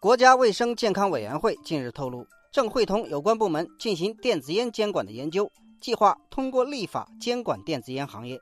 国家卫生健康委员会近日透露，正会同有关部门进行电子烟监管的研究，计划通过立法监管电子烟行业。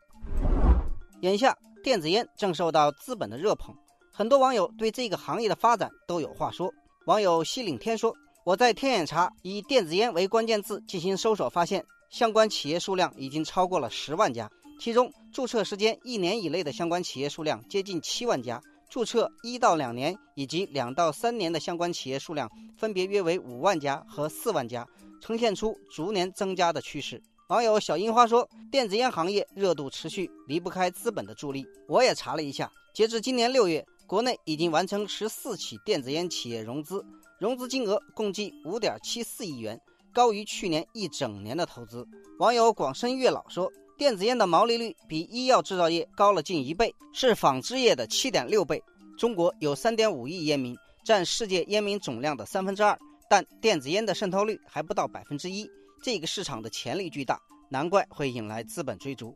眼下，电子烟正受到资本的热捧，很多网友对这个行业的发展都有话说。网友西岭天说：“我在天眼查以电子烟为关键字进行搜索，发现相关企业数量已经超过了十万家。”其中，注册时间一年以内的相关企业数量接近七万家，注册一到两年以及两到三年的相关企业数量分别约为五万家和四万家，呈现出逐年增加的趋势。网友小樱花说：“电子烟行业热度持续，离不开资本的助力。”我也查了一下，截至今年六月，国内已经完成十四起电子烟企业融资，融资金额共计五点七四亿元，高于去年一整年的投资。网友广深月老说。电子烟的毛利率比医药制造业高了近一倍，是纺织业的七点六倍。中国有三点五亿烟民，占世界烟民总量的三分之二，但电子烟的渗透率还不到百分之一。这个市场的潜力巨大，难怪会引来资本追逐。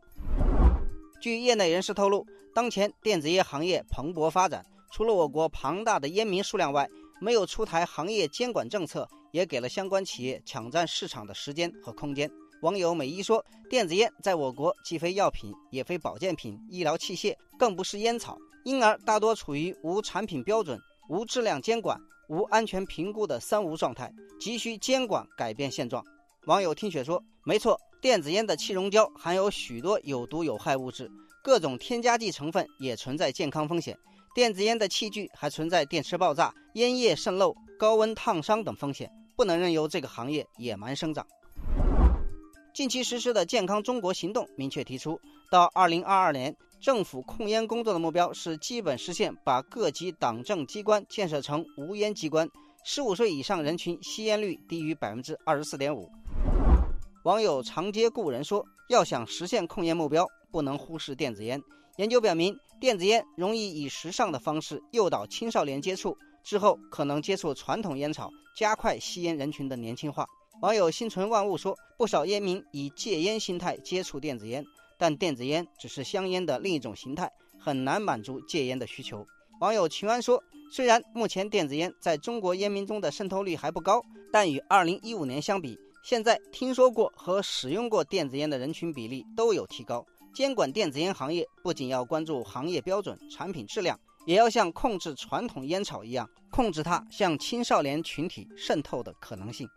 据业内人士透露，当前电子烟行业蓬勃发展，除了我国庞大的烟民数量外，没有出台行业监管政策，也给了相关企业抢占市场的时间和空间。网友美一说：“电子烟在我国既非药品，也非保健品、医疗器械，更不是烟草，因而大多处于无产品标准、无质量监管、无安全评估的三无状态，急需监管改变现状。”网友听雪说：“没错，电子烟的气溶胶含有许多有毒有害物质，各种添加剂成分也存在健康风险。电子烟的器具还存在电池爆炸、烟叶渗漏、高温烫伤等风险，不能任由这个行业野蛮生长。”近期实施的健康中国行动明确提出，到二零二二年，政府控烟工作的目标是基本实现把各级党政机关建设成无烟机关，十五岁以上人群吸烟率低于百分之二十四点五。网友长街故人说，要想实现控烟目标，不能忽视电子烟。研究表明，电子烟容易以时尚的方式诱导青少年接触，之后可能接触传统烟草，加快吸烟人群的年轻化。网友心存万物说，不少烟民以戒烟心态接触电子烟，但电子烟只是香烟的另一种形态，很难满足戒烟的需求。网友秦安说，虽然目前电子烟在中国烟民中的渗透率还不高，但与2015年相比，现在听说过和使用过电子烟的人群比例都有提高。监管电子烟行业，不仅要关注行业标准、产品质量，也要像控制传统烟草一样，控制它向青少年群体渗透的可能性。